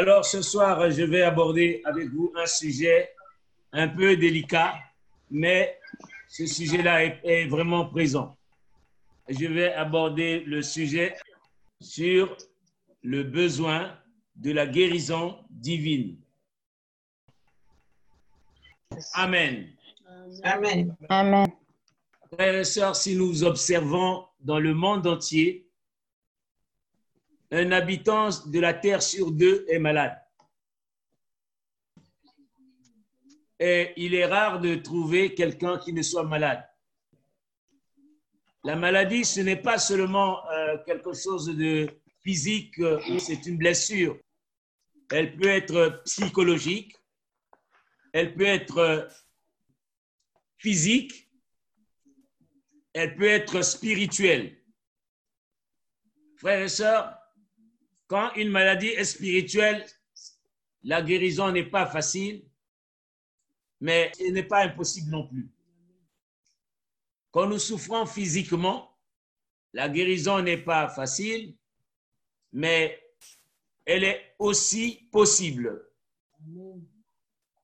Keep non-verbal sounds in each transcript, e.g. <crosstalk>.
Alors ce soir, je vais aborder avec vous un sujet un peu délicat, mais ce sujet-là est, est vraiment présent. Je vais aborder le sujet sur le besoin de la guérison divine. Amen. Amen. Amen. Frères et sœurs, si nous observons dans le monde entier, un habitant de la terre sur deux est malade. Et il est rare de trouver quelqu'un qui ne soit malade. La maladie, ce n'est pas seulement euh, quelque chose de physique euh, c'est une blessure. Elle peut être psychologique, elle peut être euh, physique, elle peut être spirituelle. Frères et sœurs, quand une maladie est spirituelle, la guérison n'est pas facile, mais ce n'est pas impossible non plus. Quand nous souffrons physiquement, la guérison n'est pas facile, mais elle est aussi possible,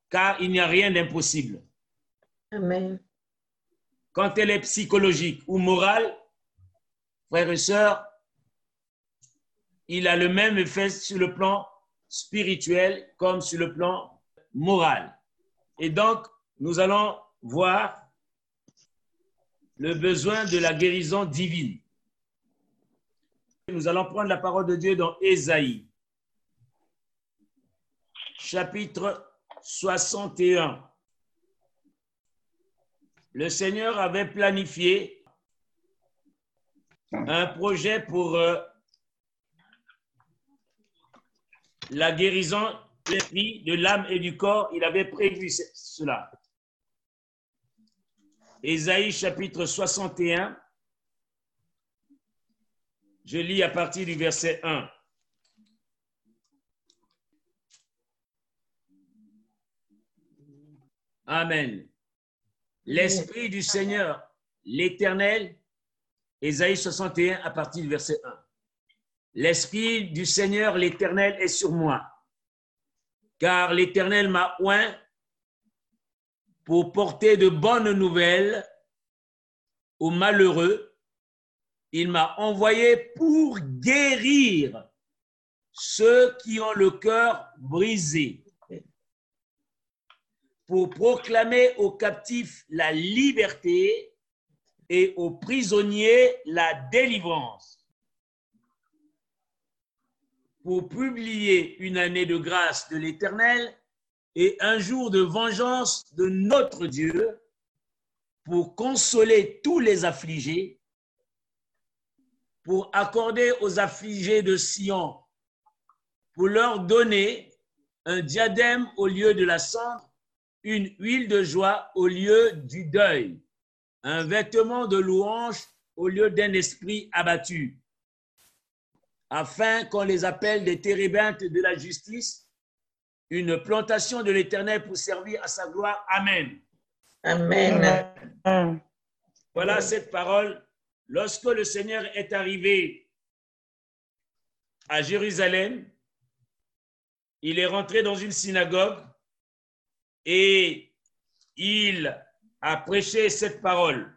car il n'y a rien d'impossible. Amen. Quand elle est psychologique ou morale, frères et sœurs, il a le même effet sur le plan spirituel comme sur le plan moral. Et donc, nous allons voir le besoin de la guérison divine. Nous allons prendre la parole de Dieu dans Ésaïe, chapitre 61. Le Seigneur avait planifié un projet pour euh, la guérison de l'âme et du corps. Il avait prévu ce- cela. Ésaïe chapitre 61. Je lis à partir du verset 1. Amen. L'Esprit du Seigneur, l'Éternel, Ésaïe 61 à partir du verset 1. L'Esprit du Seigneur, l'Éternel, est sur moi, car l'Éternel m'a oint pour porter de bonnes nouvelles aux malheureux. Il m'a envoyé pour guérir ceux qui ont le cœur brisé, pour proclamer aux captifs la liberté et aux prisonniers la délivrance, pour publier une année de grâce de l'Éternel et un jour de vengeance de notre Dieu, pour consoler tous les affligés, pour accorder aux affligés de Sion, pour leur donner un diadème au lieu de la cendre, une huile de joie au lieu du deuil, un vêtement de louange au lieu d'un esprit abattu, afin qu'on les appelle des térébintes de la justice, une plantation de l'Éternel pour servir à sa gloire. Amen. Amen. Amen. Voilà cette parole. Lorsque le Seigneur est arrivé à Jérusalem, il est rentré dans une synagogue et il a prêché cette parole.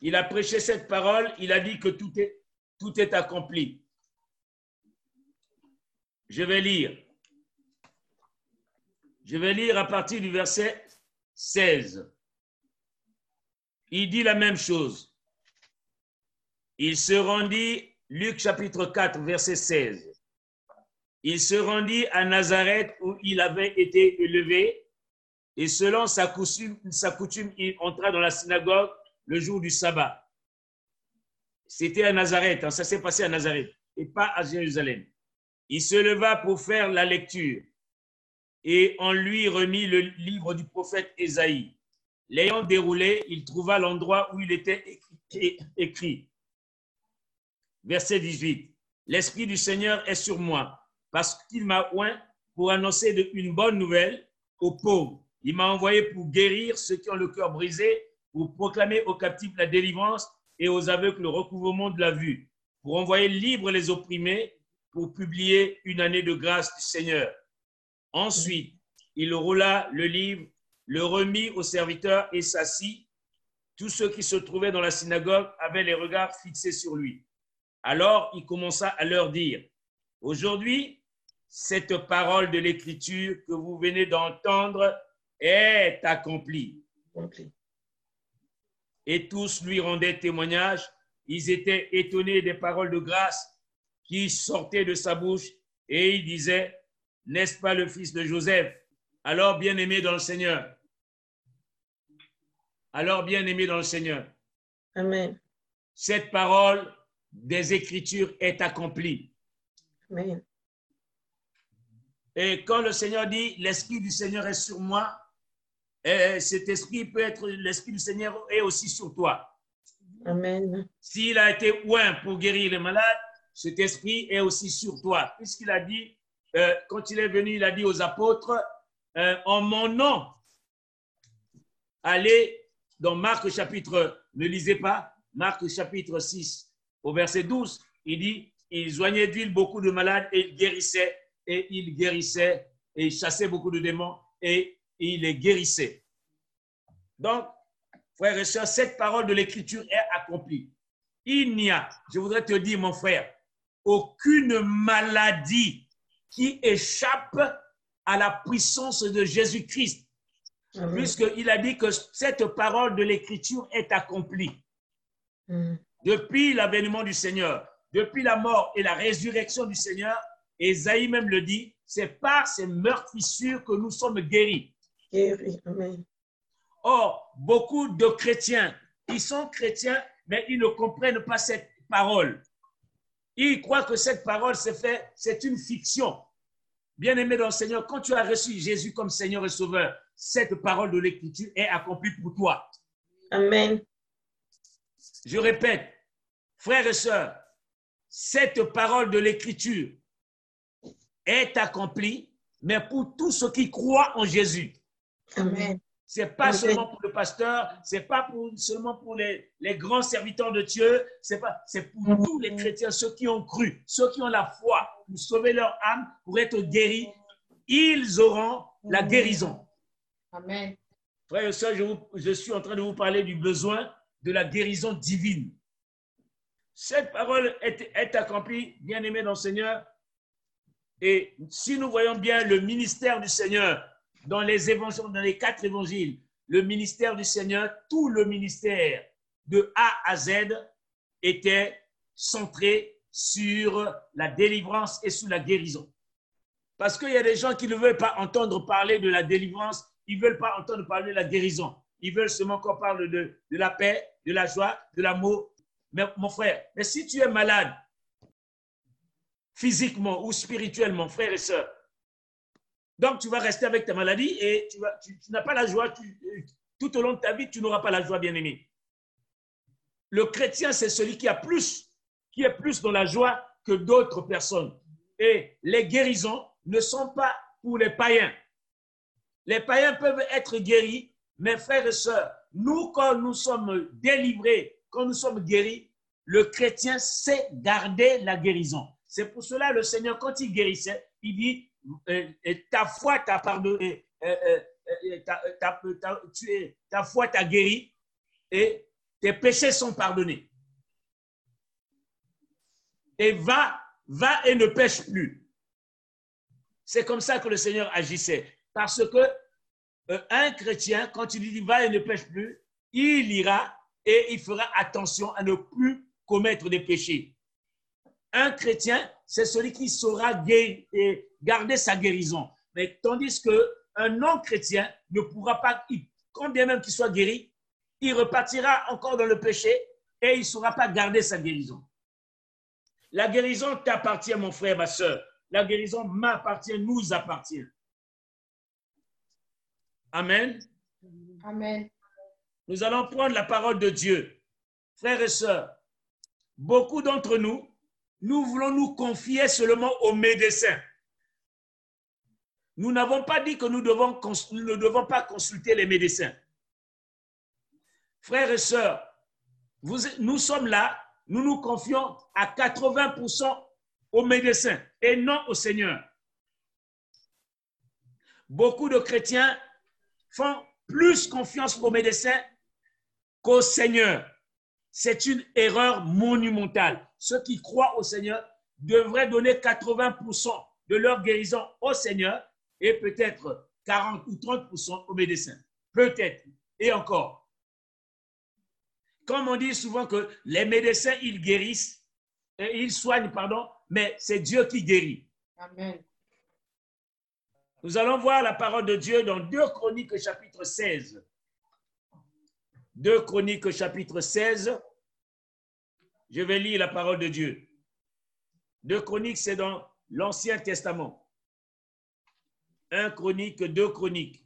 Il a prêché cette parole, il a dit que tout est, tout est accompli. Je vais lire. Je vais lire à partir du verset 16 il dit la même chose. Il se rendit Luc chapitre 4, verset 16. Il se rendit à Nazareth où il avait été élevé et selon sa coutume, sa coutume, il entra dans la synagogue le jour du sabbat. C'était à Nazareth, hein, ça s'est passé à Nazareth et pas à Jérusalem. Il se leva pour faire la lecture et on lui remit le livre du prophète Ésaïe. L'ayant déroulé, il trouva l'endroit où il était écrit. Verset 18. L'Esprit du Seigneur est sur moi, parce qu'il m'a oint pour annoncer une bonne nouvelle aux pauvres. Il m'a envoyé pour guérir ceux qui ont le cœur brisé, pour proclamer aux captifs la délivrance et aux aveugles le recouvrement de la vue, pour envoyer libres les opprimés, pour publier une année de grâce du Seigneur. Ensuite, il roula le livre, le remit aux serviteurs et s'assit. Tous ceux qui se trouvaient dans la synagogue avaient les regards fixés sur lui. Alors il commença à leur dire, aujourd'hui, cette parole de l'Écriture que vous venez d'entendre est accomplie. Et tous lui rendaient témoignage. Ils étaient étonnés des paroles de grâce qui sortaient de sa bouche et ils disaient, n'est-ce pas le fils de Joseph? Alors bien-aimé dans le Seigneur. Alors bien-aimé dans le Seigneur. Amen. Cette parole des Écritures est accomplie. Amen. Et quand le Seigneur dit, l'Esprit du Seigneur est sur moi, et cet esprit peut être, l'Esprit du Seigneur est aussi sur toi. Amen. S'il a été oint pour guérir les malades, cet esprit est aussi sur toi. Puisqu'il a dit, euh, quand il est venu, il a dit aux apôtres, euh, en mon nom, allez dans Marc chapitre, ne lisez pas, Marc chapitre 6, au verset 12, il dit, il joignait d'huile beaucoup de malades et il guérissait, et il guérissait, et il chassait beaucoup de démons, et il les guérissait. Donc, frères et sœurs, cette parole de l'Écriture est accomplie. Il n'y a, je voudrais te dire, mon frère, aucune maladie qui échappe à la puissance de Jésus-Christ, puisqu'il a dit que cette parole de l'Écriture est accomplie. Mm. Depuis l'avènement du Seigneur, depuis la mort et la résurrection du Seigneur, Esaïe même le dit, c'est par ces meurtrissures que nous sommes guéris. Guéri. Amen. Or, beaucoup de chrétiens, ils sont chrétiens, mais ils ne comprennent pas cette parole. Ils croient que cette parole, c'est fait, c'est une fiction. Bien-aimé dans le Seigneur, quand tu as reçu Jésus comme Seigneur et Sauveur, cette parole de l'Écriture est accomplie pour toi. Amen. Je répète, frères et sœurs, cette parole de l'Écriture est accomplie, mais pour tous ceux qui croient en Jésus. Amen. C'est pas Amen. seulement pour le pasteur, c'est pas pour, seulement pour les, les grands serviteurs de Dieu, c'est pas, c'est pour Amen. tous les chrétiens, ceux qui ont cru, ceux qui ont la foi pour sauver leur âme, pour être guéris, ils auront la guérison. Amen. Frères et sœurs, je, vous- je suis en train de vous parler du besoin de la guérison divine. Cette parole est, est accomplie, bien aimé dans le Seigneur. Et si nous voyons bien le ministère du Seigneur dans les évangiles, dans les quatre évangiles, le ministère du Seigneur, tout le ministère de A à Z était centré sur la délivrance et sur la guérison. Parce qu'il y a des gens qui ne veulent pas entendre parler de la délivrance, ils ne veulent pas entendre parler de la guérison. Ils veulent seulement qu'on parle de, la paix, de la joie, de l'amour. Mais mon frère, mais si tu es malade, physiquement ou spirituellement, frère et sœur, donc tu vas rester avec ta maladie et tu, n'as pas la joie. tout au long de ta vie, tu n'auras pas la joie, bien-aimé. Le chrétien, c'est celui qui a plus, qui est plus dans la joie que d'autres personnes. Et les guérisons ne sont pas pour les païens. Les païens peuvent être guéris, mais frères et sœurs, nous, quand nous sommes délivrés, quand nous sommes guéris, le chrétien sait garder la guérison. C'est pour cela le Seigneur, quand il guérissait, il dit, euh, ta foi t'a pardonné, ta, ta- ta- ta foi t'a guéri et tes péchés sont pardonnés. Et va, va et ne pêche plus. C'est comme ça que le Seigneur agissait. Parce que euh, un chrétien, quand il dit va et ne pêche plus, il ira et il fera attention à ne plus commettre des péchés. un chrétien, c'est celui qui saura guérir et garder sa guérison. Mais tandis que un non-chrétien ne pourra pas, quand bien même qu'il soit guéri, il repartira encore dans le péché et il ne saura pas garder sa guérison. La guérison t'appartient, mon frère, ma soeur. La guérison m'appartient, nous appartient. Amen. Amen. Nous allons prendre la parole de Dieu. Frères et sœurs, beaucoup d'entre nous, nous voulons nous confier seulement aux médecins. Nous n'avons pas dit que nous, ne devons pas consulter les médecins. Frères et sœurs, nous sommes là, nous nous confions à 80% aux médecins et non au Seigneur. Beaucoup de chrétiens font plus confiance aux médecins qu'au Seigneur. C'est une erreur monumentale. Ceux qui croient au Seigneur devraient donner 80% de leur guérison au Seigneur et peut-être 40 ou 30% aux médecins. Peut-être. Et encore. Comme on dit souvent que les médecins, ils guérissent, et ils soignent, pardon, mais c'est Dieu qui guérit. Amen. Nous allons voir la parole de Dieu dans 2 Chroniques chapitre 16. 2 Chroniques chapitre 16. Je vais lire la parole de Dieu. 2 Chroniques, c'est dans l'Ancien Testament. 1 Chronique, 2 Chroniques.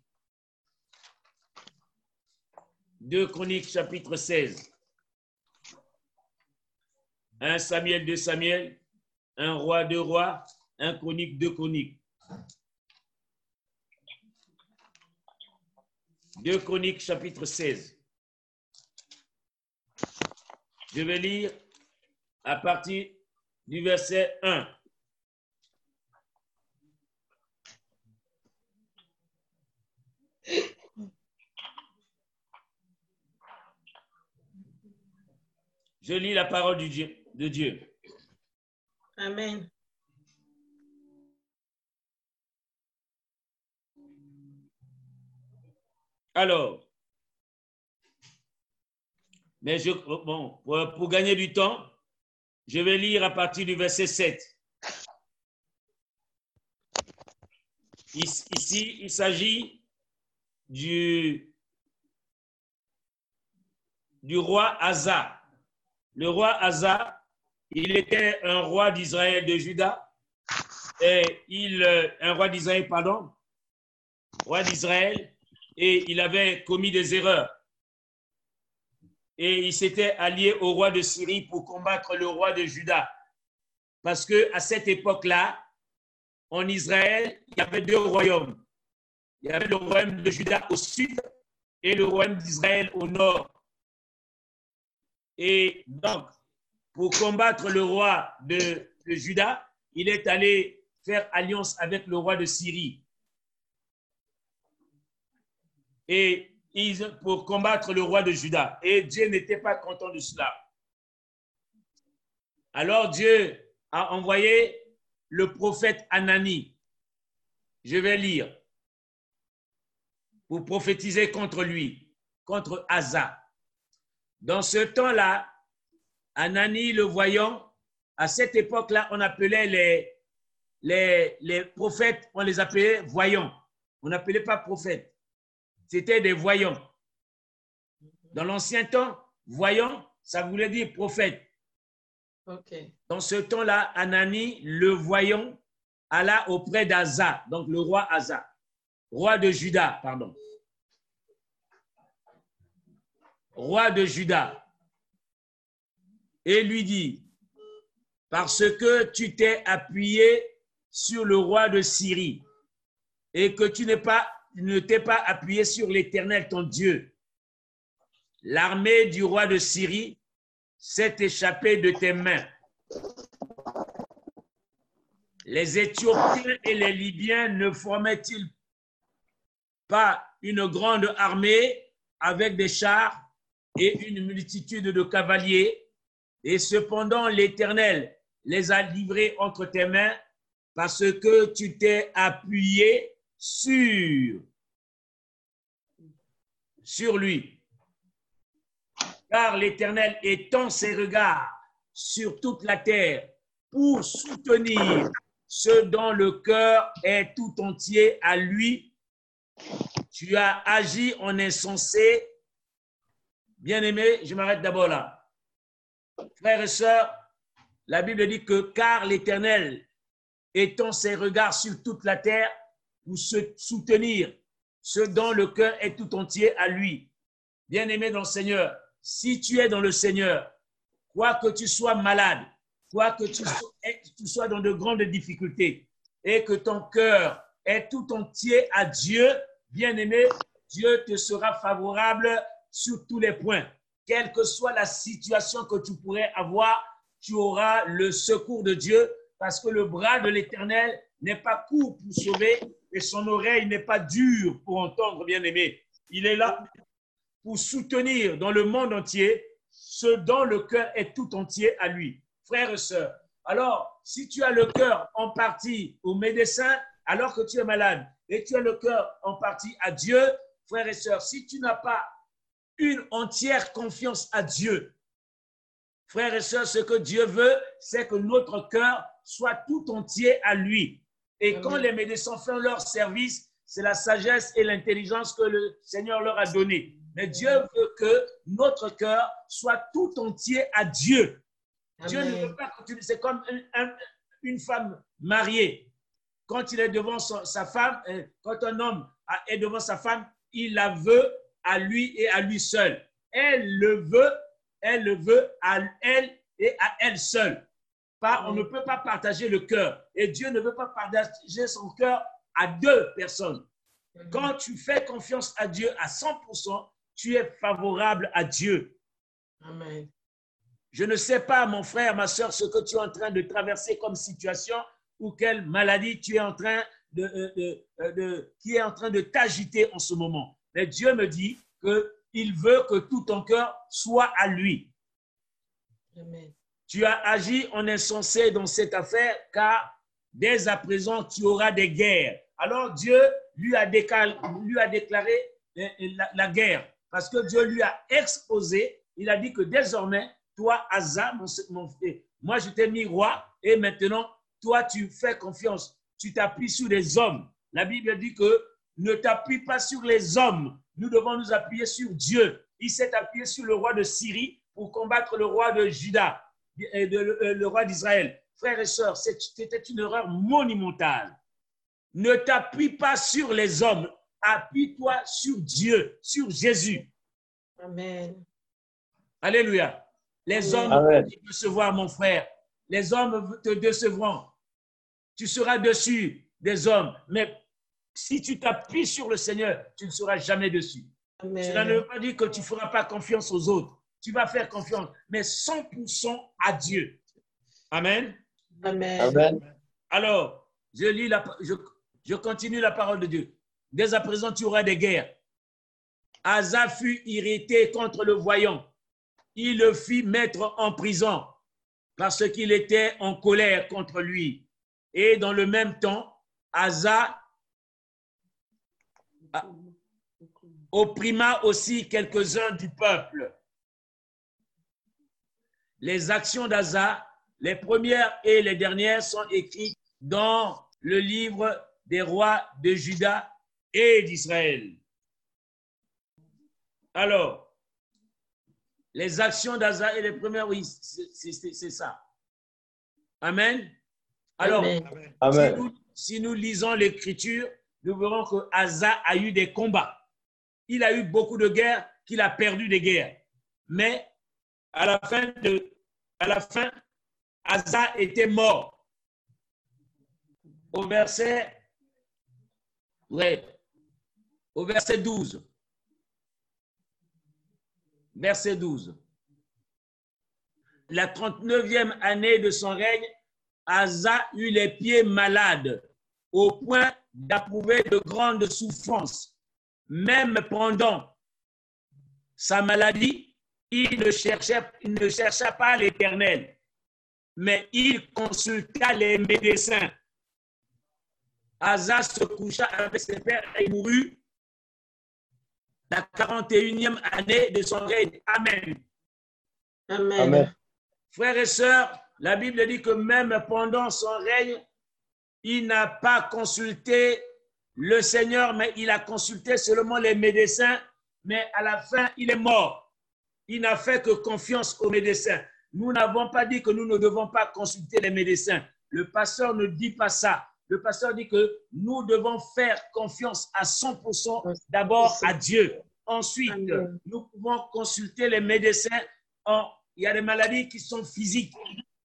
2 Chroniques chapitre 16. 1 Samuel, 2 Samuel. 1 Roi, 2 Rois. 1 Chronique, 2 Chroniques. 2 Chroniques chapitre 16. Je vais lire à partir du verset 1. Je lis la parole du Dieu, de Dieu. Amen. Alors, mais je, bon, pour, pour gagner du temps, je vais lire à partir du verset 7. Ici, il s'agit du, du roi Asa. Le roi Asa, il était un roi d'Israël, de Juda, et il, euh, un roi d'Israël, pardon, roi d'Israël, et il avait commis des erreurs. Et il s'était allié au roi de Syrie pour combattre le roi de Juda. Parce que à cette époque-là, en Israël, il y avait deux royaumes. Il y avait le royaume de Juda au sud et le royaume d'Israël au nord. Et donc, pour combattre le roi de, Juda, il est allé faire alliance avec le roi de Syrie. Et pour combattre le roi de Juda. Et Dieu n'était pas content de cela. Alors Dieu a envoyé le prophète Anani. Je vais lire. Pour prophétiser contre lui, contre Asa. Dans ce temps-là, Anani le voyant, à cette époque-là, on appelait les, les, les prophètes, on les appelait voyants. On n'appelait pas prophètes. C'était des voyants. Dans l'ancien temps, voyant, ça voulait dire prophète. Dans ce temps-là, Anani, le voyant, alla auprès d'Asa, donc le roi Asa, roi de Juda, pardon. Roi de Juda. Et lui dit, parce que tu t'es appuyé sur le roi de Syrie et que tu n'es pas, ne t'es pas appuyé sur l'Éternel, ton Dieu, l'armée du roi de Syrie s'est échappée de tes mains. Les Éthiopiens et les Libyens ne formaient-ils pas une grande armée avec des chars et une multitude de cavaliers? Et cependant, l'Éternel les a livrés entre tes mains parce que tu t'es appuyé sur, lui. Car l'Éternel étend ses regards sur toute la terre pour soutenir ce dont le cœur est tout entier à lui. Tu as agi en insensé. Bien-aimé, je m'arrête d'abord là. Frères et sœurs, la Bible dit que car l'Éternel étend ses regards sur toute la terre pour se soutenir ce dont le cœur est tout entier à lui. Bien-aimé dans le Seigneur, si tu es dans le Seigneur, quoi que tu sois malade, quoi que tu sois, dans de grandes difficultés et que ton cœur est tout entier à Dieu, bien-aimé, Dieu te sera favorable sur tous les points. Quelle que soit la situation que tu pourrais avoir, tu auras le secours de Dieu parce que le bras de l'Éternel n'est pas court pour sauver et son oreille n'est pas dure pour entendre, bien-aimé. Il est là pour soutenir dans le monde entier ce dont le cœur est tout entier à lui. Frères et sœurs, alors si tu as le cœur en partie au médecin alors que tu es malade et tu as le cœur en partie à Dieu, frères et sœurs, si tu n'as pas une entière confiance à Dieu, frères et sœurs, ce que Dieu veut, c'est que notre cœur soit tout entier à lui. Et quand les médecins font leur service, c'est la sagesse et l'intelligence que le Seigneur leur a donné. Mais Dieu veut que notre cœur soit tout entier à Dieu. Dieu ne veut pas que tu... C'est comme une femme mariée. Quand il est devant sa femme, euh, quand un homme est devant sa femme, il la veut à lui et à lui seul. Elle le veut, elle le veut à elle et à elle seule. Pas, on ne peut pas partager le cœur. Et Dieu ne veut pas partager son cœur à deux personnes. Quand tu fais confiance à Dieu à 100%, tu es favorable à Dieu. Amen. Je ne sais pas, mon frère, ma soeur, ce que tu es en train de traverser comme situation ou quelle maladie tu es en train de, euh, euh, de, qui est en train de t'agiter en ce moment. Mais Dieu me dit qu'il veut que tout ton cœur soit à lui. Amen. Tu as agi en insensé dans cette affaire, car dès à présent, tu auras des guerres. Alors Dieu lui a, déclaré euh, la guerre parce que Dieu lui a exposé, il a dit que désormais, toi, Asa, mon, frère, moi je t'ai mis roi et maintenant, toi, tu fais confiance, tu t'appuies sur les hommes. La Bible dit que ne t'appuie pas sur les hommes, nous devons nous appuyer sur Dieu. Il s'est appuyé sur le roi de Syrie pour combattre le roi de Juda le, euh, le roi d'Israël. Frères et sœurs, c'était une erreur monumentale. Ne t'appuie pas sur les hommes, appuie-toi sur Dieu, sur Jésus. Amen. Alléluia. Les hommes Amen. te décevoir, mon frère. Les hommes te décevront. Tu seras dessus des hommes. Mais si tu t'appuies sur le Seigneur, tu ne seras jamais dessus. Amen. Cela ne veut pas dire que tu ne feras pas confiance aux autres. Tu vas faire confiance, mais 100% à Dieu. Amen. Amen. Amen. Alors, je lis la, je, je continue la parole de Dieu. Dès à présent, tu auras des guerres. Asa fut irrité contre le voyant. Il le fit mettre en prison parce qu'il était en colère contre lui. Et dans le même temps, Asa opprima aussi quelques-uns du peuple. Les actions d'Asa, les premières et les dernières, sont écrites dans le livre des rois de Juda et d'Israël. Alors, les actions d'Asa et les premières, oui, c'est ça. Amen. Alors, Amen. Amen. si nous, si nous lisons l'écriture, nous verrons que Asa a eu des combats. Il a eu beaucoup de guerres, qu'il a perdu des guerres. Mais à la fin, de, à la fin Asa était mort. Au verset, ouais, au verset 12. Verset 12. La 39e année de son règne, Asa eut les pieds malades au point d'approuver de grandes souffrances. Même pendant sa maladie, il ne cherchait, il ne chercha pas l'Éternel, mais il consulta les médecins. Asa se coucha avec ses pères et mourut la 41e année de son règne. Amen. Amen. Amen. Frères et sœurs, La Bible dit que même pendant son règne, il n'a pas consulté le Seigneur, mais il a consulté seulement les médecins, mais à la fin, il est mort. Il n'a fait que confiance aux médecins. Nous n'avons pas dit que nous ne devons pas consulter les médecins. Le pasteur ne dit pas ça. Le pasteur dit que nous devons faire confiance à 100% d'abord à Dieu. Ensuite, Amen. nous pouvons consulter les médecins. En- il y a des maladies qui sont physiques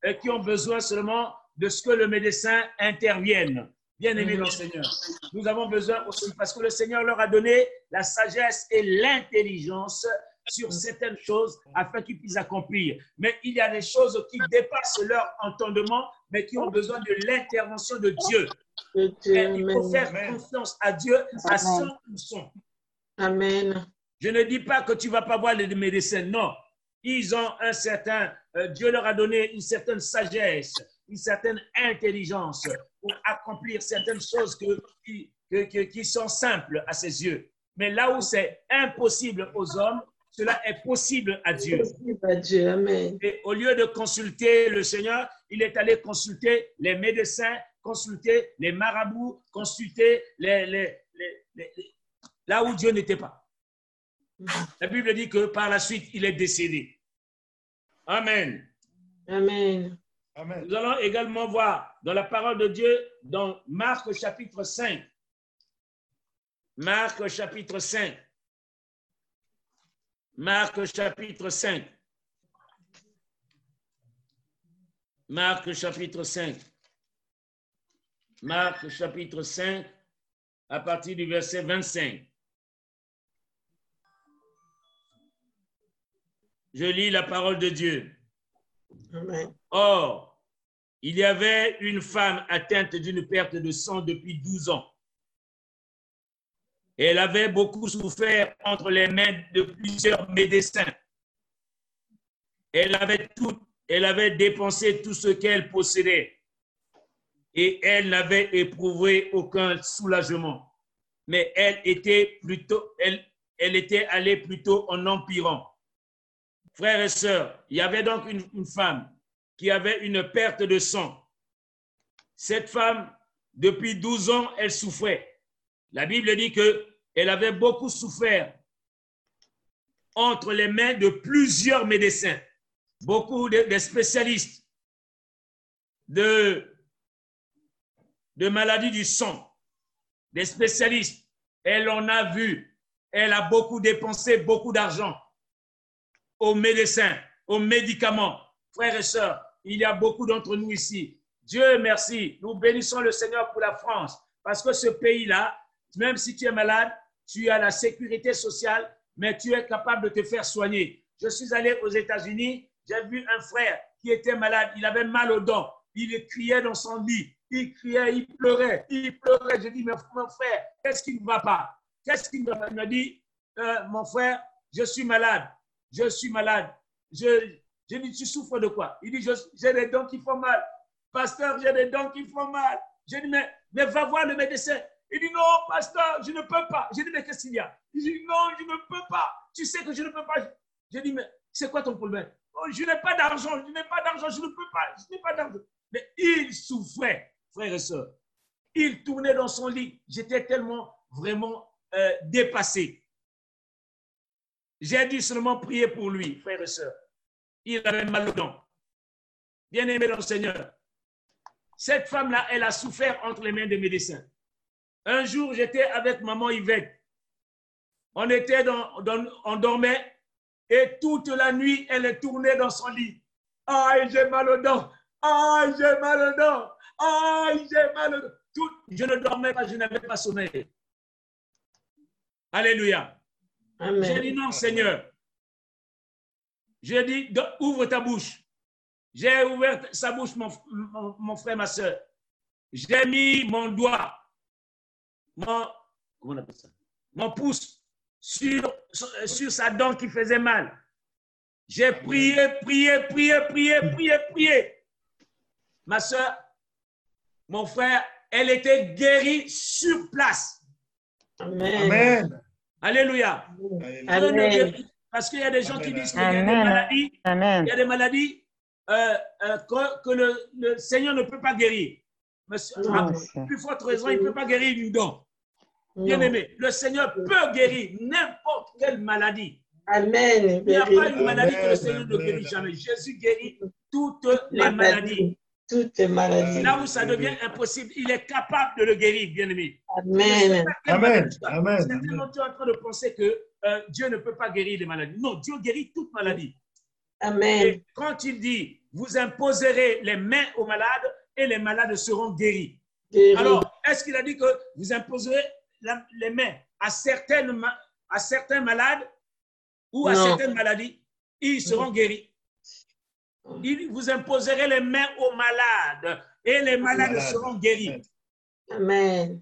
et qui ont besoin seulement de ce que le médecin intervienne. Bien aimé dans le Seigneur. Nous avons besoin aussi, parce que le Seigneur leur a donné la sagesse et l'intelligence sur certaines choses afin qu'ils puissent accomplir. Mais il y a des choses qui dépassent leur entendement, mais qui ont besoin de l'intervention de Dieu. Et il faut faire confiance à Dieu à 100%. Amen. Je ne dis pas que tu vas pas voir les médecins, non. Ils ont un certain, euh, Dieu leur a donné une certaine sagesse, une certaine intelligence pour accomplir certaines choses que- qui, que- que- qui sont simples à ses yeux. Mais là où c'est impossible aux hommes, cela est possible à Dieu. Possible à Dieu. Amen. Et au lieu de consulter le Seigneur, il est allé consulter les médecins, consulter les marabouts, consulter les, les- les- les- les- là où Dieu n'était pas. La Bible dit que par la suite, il est décédé. Amen. Amen. Amen. Nous allons également voir dans la parole de Dieu, dans Marc chapitre 5. Marc chapitre 5. Marc chapitre 5. Marc chapitre 5. Marc chapitre 5, à partir du verset 25. Je lis la parole de Dieu. Amen. Or, il y avait une femme atteinte d'une perte de sang depuis 12 ans. Elle avait beaucoup souffert entre les mains de plusieurs médecins. Elle avait, tout, elle avait dépensé tout ce qu'elle possédait et elle n'avait éprouvé aucun soulagement. Mais elle était plutôt, elle, était allée plutôt en empirant. Frères et sœurs, il y avait donc une, une femme qui avait une perte de sang. Cette femme, depuis 12 ans, elle souffrait. La Bible dit que elle avait beaucoup souffert entre les mains de plusieurs médecins, beaucoup de, de spécialistes de, de maladies du sang, des spécialistes. Elle en a vu. Elle a beaucoup dépensé beaucoup d'argent aux médecins, aux médicaments. Frères et sœurs, il y a beaucoup d'entre nous ici. Dieu merci, nous bénissons le Seigneur pour la France, parce que ce pays-là, même si tu es malade, tu as la sécurité sociale, mais tu es capable de te faire soigner. Je suis allé aux États-Unis, j'ai vu un frère qui était malade, il avait mal aux dents, il criait dans son lit, il criait, il pleurait, il pleurait. Je dis, mais mon frère, qu'est-ce qui ne va pas? Qu'est-ce qui ne va pas? Il m'a dit, euh, mon frère, je suis malade, je suis malade. Je, je dis, tu souffres de quoi? Il dit, j'ai des dents qui font mal. Pasteur, j'ai des dents qui font mal. Je dis, mais, mais va voir le médecin. Il dit, non, pasteur, je ne peux pas. Je dis, mais qu'est-ce qu'il y a? Il dit, non, je ne peux pas. Tu sais que je ne peux pas. Je dis, mais c'est quoi ton problème? Oh, Je n'ai pas d'argent, je n'ai pas d'argent, je ne peux pas, je n'ai pas d'argent. Mais il souffrait, frères et sœurs. Il tournait dans son lit. J'étais tellement, vraiment euh, dépassé. J'ai dû seulement prier pour lui, frères et sœurs. Il avait mal aux dents. Bien aimé dans le Seigneur. Cette femme-là, elle a souffert entre les mains des médecins. Un jour, j'étais avec maman Yvette. On était dans, dans- on dormait et toute la nuit, elle tournait dans son lit. Aïe, j'ai mal aux dents. Aïe, j'ai mal aux dents. Aïe, j'ai mal aux dents. Tout- je ne dormais pas, je n'avais pas sommeil. Alléluia. J'ai dit non, Seigneur. J'ai dit, ouvre ta bouche. J'ai ouvert sa bouche, mon, mon- mon frère, ma soeur. J'ai mis mon doigt, mon, comment on appelle ça? Mon pouce sur, sur, sa dent qui faisait mal. J'ai prié, prié, prié, prié, prié, prié. Ma soeur, mon frère, elle était guérie sur place. Amen. Amen. Alléluia. Amen. Parce qu'il y a des gens qui disent qu'il y a des maladies, Amen. il y a des maladies euh, euh, que, que le, le Seigneur ne peut pas guérir. Monsieur, Non, à monsieur. plus forte raison, il ne peut pas guérir une dent. Bien Non. aimé, le Seigneur peut guérir n'importe quelle maladie. Amen. Il n'y a pas une maladie que le Seigneur ne guérit jamais. Jésus guérit toutes les maladies. Toutes les maladies. Là où ça devient impossible, il est capable de le guérir, bien aimé. Amen. Amen. Amen. Certainement, tu es en train de penser que euh, Dieu ne peut pas guérir les maladies. Non, Dieu guérit toute maladie. Amen. Et quand il dit, vous imposerez les mains aux malades et les malades seront guéris. Guéris. Alors, est-ce qu'il a dit que vous imposerez la- les mains à, certaines, ma- à certains malades ou à Non. certaines maladies Ils seront guéris. Il vous imposerez les mains aux malades et les malades malades. seront guéris. Amen.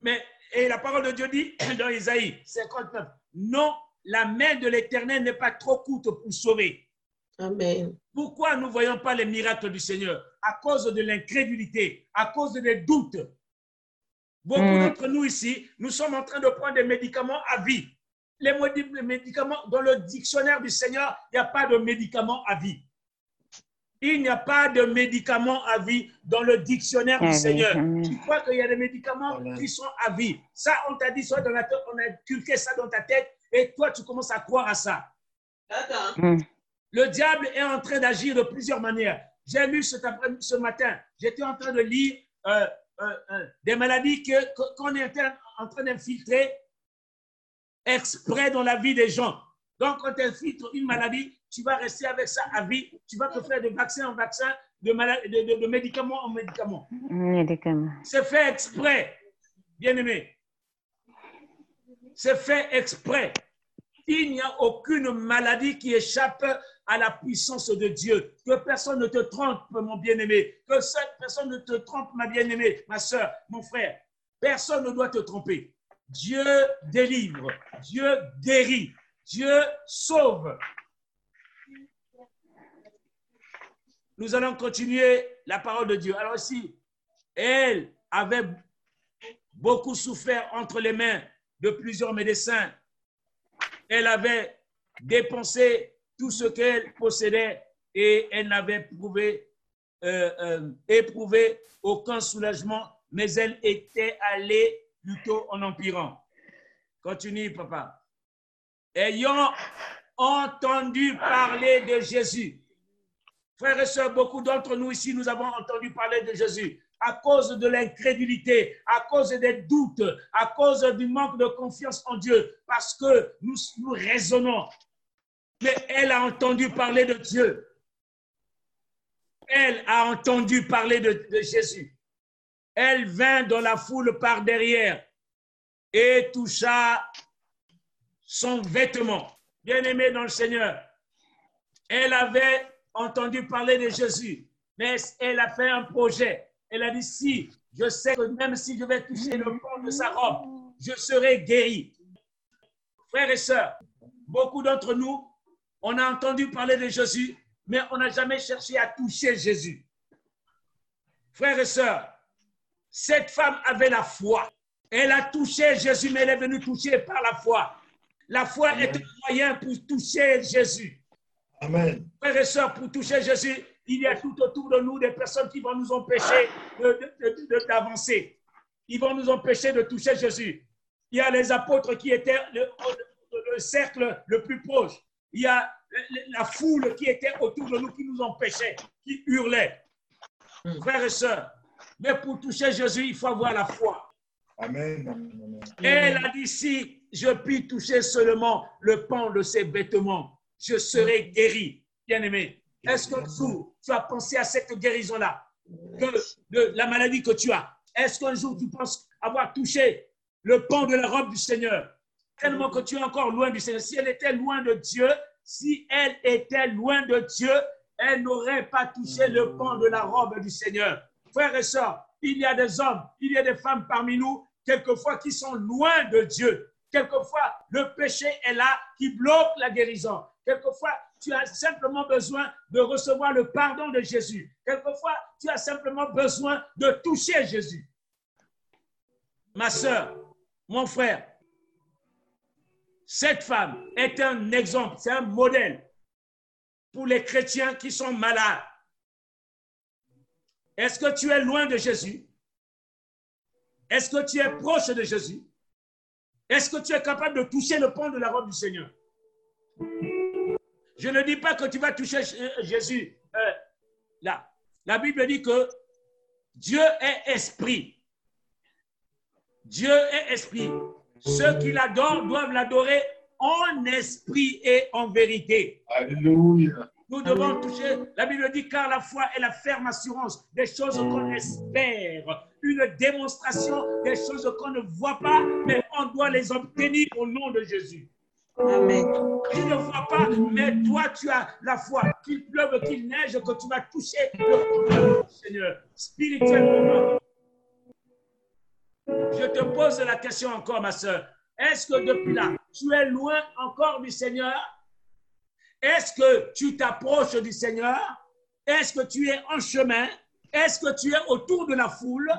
Mais, et la parole de Dieu dit <clears throat> dans Isaïe 59, non, la main de l'Éternel n'est pas trop courte pour sauver. Amen. Pourquoi nous ne voyons pas les miracles du Seigneur? À cause de l'incrédulité, à cause des doutes. Beaucoup Mm. d'entre nous ici, nous sommes en train de prendre des médicaments à vie. Les médicaments, dans le dictionnaire du Seigneur, il n'y a pas de médicaments à vie. Il n'y a pas de médicaments à vie dans le dictionnaire du Seigneur. Tu crois qu'il y a des médicaments Amen. qui sont à vie? Ça, on t'a dit ça dans la tête, on a inculqué ça dans ta tête et toi, tu commences à croire à ça. Mm. Le diable est en train d'agir de plusieurs manières. J'ai lu cet après- ce matin, j'étais en train de lire euh, des maladies qu'on est en train- d'infiltrer exprès dans la vie des gens. Donc, quand tu infiltres une maladie, tu vas rester avec ça à vie. Tu vas te faire de vaccin en vaccin, de, mala- de, de- de médicament en médicament. Médicaments. C'est fait exprès, bien aimé. C'est fait exprès. Il n'y a aucune maladie qui échappe à la puissance de Dieu. Que personne ne te trompe, mon bien-aimé. Que cette personne ne te trompe, ma bien-aimée, ma soeur, mon frère. Personne ne doit te tromper. Dieu délivre. Dieu guérit. Dieu sauve. Nous allons continuer la parole de Dieu. Alors ici, elle avait beaucoup souffert entre les mains de plusieurs médecins. Elle avait dépensé tout ce qu'elle possédait et elle n'avait prouvé, euh, euh, éprouvé aucun soulagement, mais elle était allée plutôt en empirant. Continue, papa. Ayant entendu parler de Jésus, Frères et sœurs, beaucoup d'entre nous ici, nous avons entendu parler de Jésus. À cause de l'incrédulité, à cause des doutes, à cause du manque de confiance en Dieu, parce que nous, nous raisonnons. Mais elle a entendu parler de Dieu. Elle a entendu parler de, Jésus. Elle vint dans la foule par derrière et toucha son vêtement. Bien-aimé dans le Seigneur, elle avait entendu parler de Jésus, mais elle a fait un projet. Elle a dit, si, je sais que même si je vais toucher le pont de sa robe, je serai guéri. Frères et sœurs, beaucoup d'entre nous, on a entendu parler de Jésus, mais on n'a jamais cherché à toucher Jésus. Frères et sœurs, cette femme avait la foi. Elle a touché Jésus, mais elle est venue toucher par la foi. La foi est un moyen pour toucher Jésus. Amen. Frères et sœurs, pour toucher Jésus, il y a tout autour de nous des personnes qui vont nous empêcher d'avancer. Ils vont nous empêcher de toucher Jésus. Il y a les apôtres qui étaient le, le- le cercle le plus proche. Il y a la foule qui était autour de nous qui nous empêchait, qui hurlait. Mm. Frères et sœurs, mais pour toucher Jésus, il faut avoir la foi. Amen. Amen. Elle a dit, si je puis toucher seulement le pan de ses vêtements, je serai guéri. Bien-aimé, est-ce qu'un jour, tu as pensé à cette guérison-là, que de la maladie que tu as Est-ce qu'un jour, tu penses avoir touché le pan de la robe du Seigneur? Tellement que tu es encore loin du Seigneur. Si elle était loin de Dieu, si elle était loin de Dieu, elle n'aurait pas touché le pan de la robe du Seigneur. Frères et sœurs, il y a des hommes, il y a des femmes parmi nous, quelquefois qui sont loin de Dieu. Quelquefois, le péché est là qui bloque la guérison. Quelquefois, tu as simplement besoin de recevoir le pardon de Jésus. Quelquefois, tu as simplement besoin de toucher Jésus. Ma soeur, mon frère, cette femme est un exemple, c'est un modèle pour les chrétiens qui sont malades. Est-ce que tu es loin de Jésus? Est-ce que tu es proche de Jésus? Est-ce que tu es capable de toucher le pont de la robe du Seigneur? Je ne dis pas que tu vas toucher euh, Jésus euh, là. La Bible dit que Dieu est esprit. Dieu est esprit. Ceux qui l'adorent doivent l'adorer en esprit et en vérité. Alléluia. Nous devons toucher, la Bible dit, car la foi est la ferme assurance des choses qu'on espère, une démonstration des choses qu'on ne voit pas, mais on doit les obtenir au nom de Jésus. Amen. Tu ne vois pas, mais toi, tu as la foi. Qu'il pleuve, qu'il neige, que tu vas toucher le Seigneur spirituellement. Je te pose la question encore, ma soeur. Est-ce que depuis là, tu es loin encore du Seigneur? Est-ce que tu t'approches du Seigneur? Est-ce que tu es en chemin? Est-ce que tu es autour de la foule?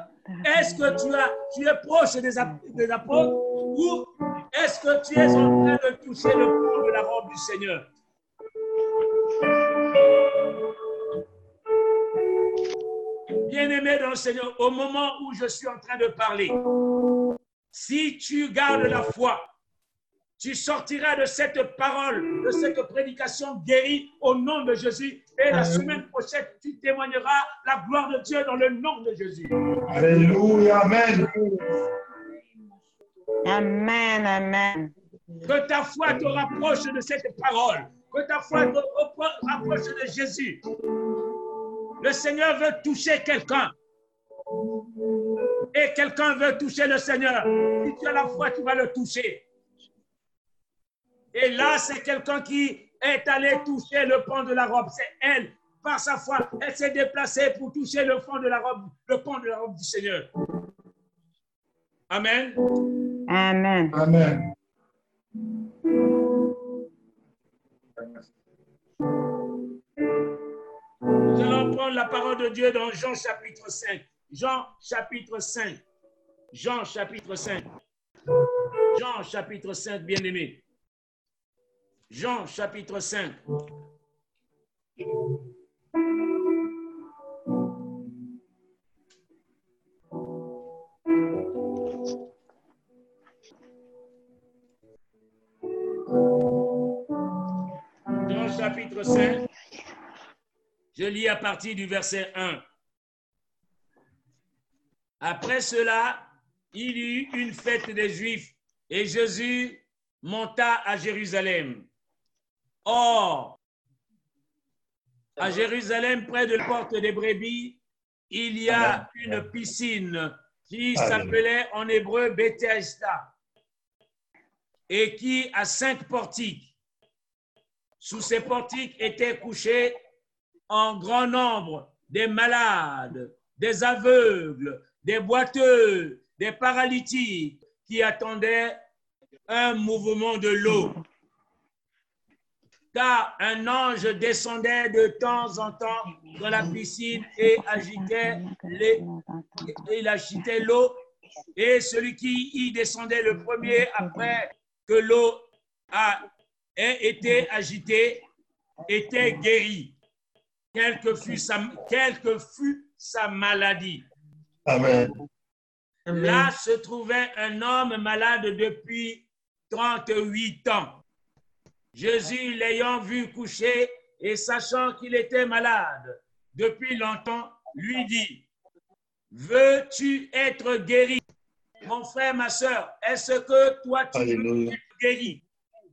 Est-ce que tu, as, tu es proche des, des apôtres? Ou est-ce que tu es en train de toucher le pont de la robe du Seigneur? Bien-aimé dans le Seigneur, au moment où je suis en train de parler, si tu gardes la foi, tu sortiras de cette parole, de cette prédication guérie au nom de Jésus. Et la Amen. semaine prochaine, tu témoigneras la gloire de Dieu dans le nom de Jésus. Alléluia. Amen. Amen, amen. Que ta foi te rapproche de cette parole. Que ta foi te rapproche de Jésus. Le Seigneur veut toucher quelqu'un. Et quelqu'un veut toucher le Seigneur. Si tu as la foi, tu vas le toucher. Et là, c'est quelqu'un qui est allé toucher le pont de la robe. C'est elle, par sa foi, elle s'est déplacée pour toucher le fond de la robe, le pont de la robe du Seigneur. Amen. Amen. Amen. Nous allons prendre la parole de Dieu dans Jean chapitre 5. Jean chapitre 5. Jean chapitre 5. Jean chapitre 5, bien-aimé. Jean chapitre 5. Jean chapitre 5. Je lis à partir du verset 1. Après cela, il y eut une fête des Juifs et Jésus monta à Jérusalem. Or, à Jérusalem, près de la porte des brebis, il y a une piscine qui s'appelait en hébreu Bethesda et qui a cinq portiques. Sous ces portiques étaient couchés en grand nombre des malades, des aveugles, des boiteux, des paralytiques qui attendaient un mouvement de l'eau. Car un ange descendait de temps en temps dans la piscine et agitait l'eau et celui qui y descendait le premier après que l'eau ait été agitée était guéri, quelle que fût sa, quelle que fût sa maladie. Amen. Amen. Là se trouvait un homme malade depuis 38 ans. Jésus, l'ayant vu coucher et sachant qu'il était malade depuis longtemps, lui dit, veux-tu être guéri? Mon frère, ma soeur, est-ce que toi tu veux être guéri?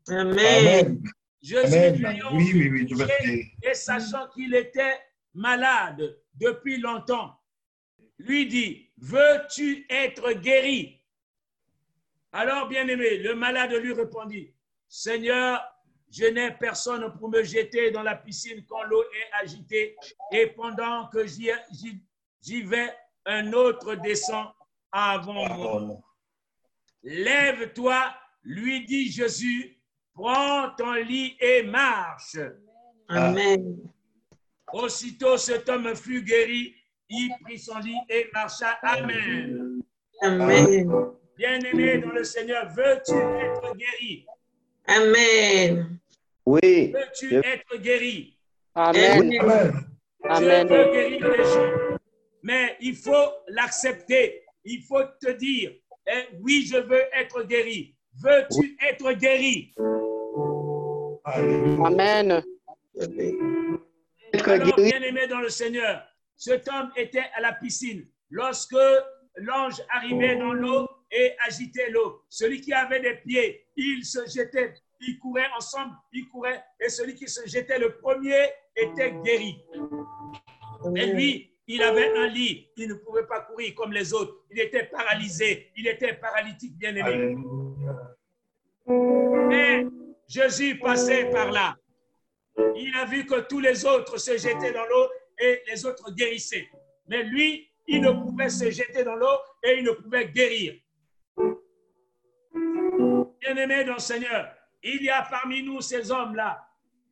Amen. Amen. Jésus, Amen. l'ayant Oui, et sachant qu'il était malade depuis longtemps, lui dit, veux-tu être guéri? Alors, bien-aimé, le malade lui répondit, Seigneur, je n'ai personne pour me jeter dans la piscine quand l'eau est agitée, et pendant que j'y vais, un autre descend avant moi. Lève-toi, lui dit Jésus, prends ton lit et marche. Amen. Aussitôt cet homme fut guéri, il prit son lit et marcha. Amen. Amen. Bien-aimé dans le Seigneur, veux-tu être guéri? Amen. Oui, Veux-tu Je- être guéri? Amen. Amen. Amen. Amen. Dieu veut guérir les gens. Mais il faut l'accepter. Il faut te dire, eh, oui, je veux être guéri. Veux-tu être guéri? Amen. Alors, bien-aimé dans le Seigneur, cet homme était à la piscine. Lorsque l'ange arrivait dans l'eau et agitait l'eau, celui qui avait des pieds, il se jetait, il courait ensemble, il courait, et celui qui se jetait le premier était guéri. Et lui, il avait un lit, il ne pouvait pas courir comme les autres, il était paralysé, il était paralytique, bien-aimé. Alléluia. Mais Jésus passait par là. Il a vu que tous les autres se jetaient dans l'eau et les autres guérissaient. Mais lui, il ne pouvait se jeter dans l'eau et il ne pouvait guérir. Bien-aimé dans le Seigneur, il y a parmi nous ces hommes-là.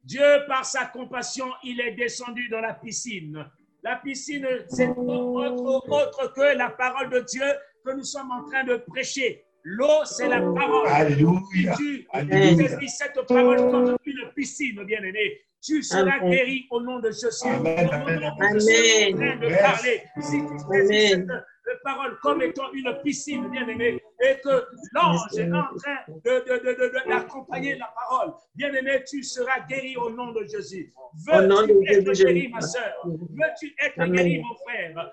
Dieu, par sa compassion, il est descendu dans la piscine. La piscine, c'est autre, autre que la parole de Dieu que nous sommes en train de prêcher. L'eau, c'est la parole. Alléluia. Tu saisis cette parole comme une piscine, bien-aimé. Tu seras Amen. guéri au nom de Jésus. Amen, Au nom de amen. Jésus, en train de parler. Si tu saisis Amen. cette parole comme étant une piscine, bien-aimé, et que l'ange est en train de- de- de- de- d'accompagner la parole, bien-aimé, tu seras guéri au nom de Jésus. Veux-tu être guéri, ma soeur? Veux-tu être Amen. guéri, mon frère?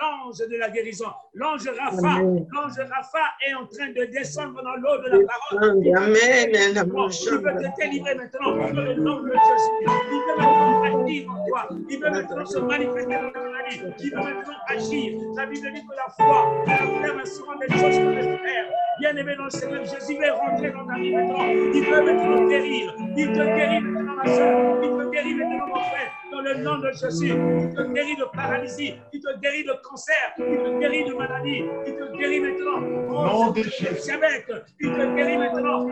L'ange de la guérison, l'ange Rapha, l'ange Rapha est en train de descendre dans l'eau de la parole. Amen. Il veut te délivrer maintenant dans le nom de Jésus. Il veut maintenant agir en toi. Il veut maintenant se manifester dans ta maladie. Il veut maintenant agir. La Bible dit que la foi, se rendre des choses que les frères. Bien aimé dans le Seigneur, Jésus va rentrer dans ta vie maintenant. Il veut maintenant guérir. Il te guérit maintenant, ma soeur. Il te guérit maintenant, mon frère. Dans le nom de Jésus, il te guérit de paralysie, il te guérit de cancer, il te guérit de maladie, guérit maintenant. Nom de Jésus. diabète, il te guérit maintenant.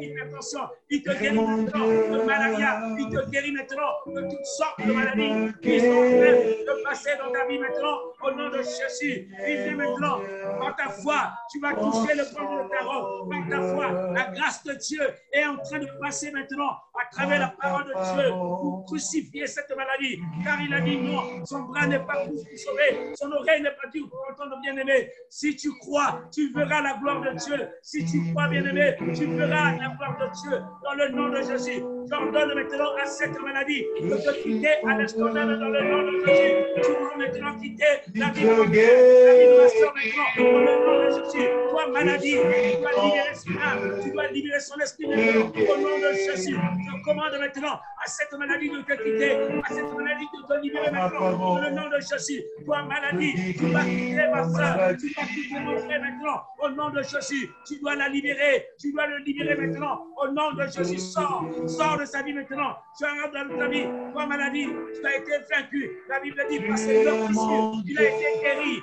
L'hypertension, il te guérit maintenant. De malaria, il te guérit maintenant. De toutes sortes de maladies qui sont en train de passer dans ta vie maintenant. Au nom de Jésus, il dit maintenant, par ta foi, tu vas toucher le fond de ta robe. Par ta foi, la grâce de Dieu est en train de passer maintenant à travers la parole de Dieu pour crucifier cette maladie. Car il a dit non, son bras n'est pas pour vous sauver, son oreille n'est pas dure pour entendre bien-aimé. Si tu crois, tu verras la gloire de Dieu. Si tu crois, bien-aimé, tu verras la gloire de Dieu dans le nom de Jésus. J'ordonne maintenant à cette maladie de te quitter à l'instant même dans le nom de Jésus. Tu vas maintenant quitter la vie de la vie de ma soeur maintenant dans le nom de Jésus. Toi, maladie, tu dois libérer son âme, tu dois libérer son esprit maintenant au nom de Jésus. Je commande maintenant à cette maladie de te quitter, à cette maladie de te libérer maintenant dans le nom de Jésus. Toi, maladie, tu dois quitter ma soeur, tu dois quitter mon frère maintenant au nom de Jésus. Tu dois la libérer, tu dois le libérer maintenant au nom de Jésus. Sors, sors de sa vie maintenant. Tu as dans ta vie, toi, maladie, tu as été vaincu. La Bible dit par ses meurtrissures, il a été guéri.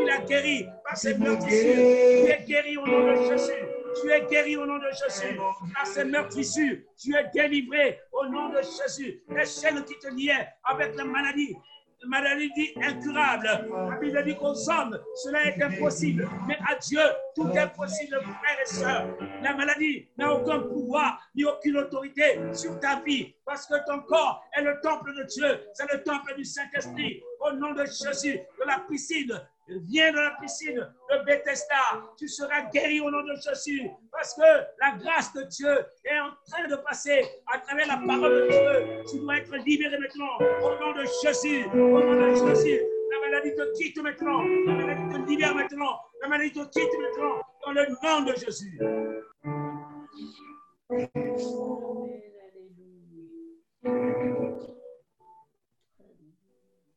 Il a guéri par ses meurtrissures. Tu es guéri au nom de Jésus. Tu es guéri au nom de Jésus. Par ces meurtrissures, tu es délivré au nom de Jésus. Les chaînes qui te liaient avec la maladie, la maladie dit incurable. La Bible dit qu'aux hommes, cela est impossible. Mais à Dieu, tout est possible, frères et sœurs. La maladie n'a aucun pouvoir ni aucune autorité sur ta vie parce que ton corps est le temple de Dieu. C'est le temple du Saint-Esprit. Au nom de Jésus, de la piscine, Viens dans la piscine de Bethesda. Tu seras guéri au nom de Jésus. Parce que la grâce de Dieu est en train de passer à travers la parole de Dieu. Tu dois être libéré maintenant au nom de Jésus. Au nom de Jésus. La maladie te quitte maintenant. La maladie te libère maintenant. La maladie te quitte maintenant. Dans le nom de Jésus.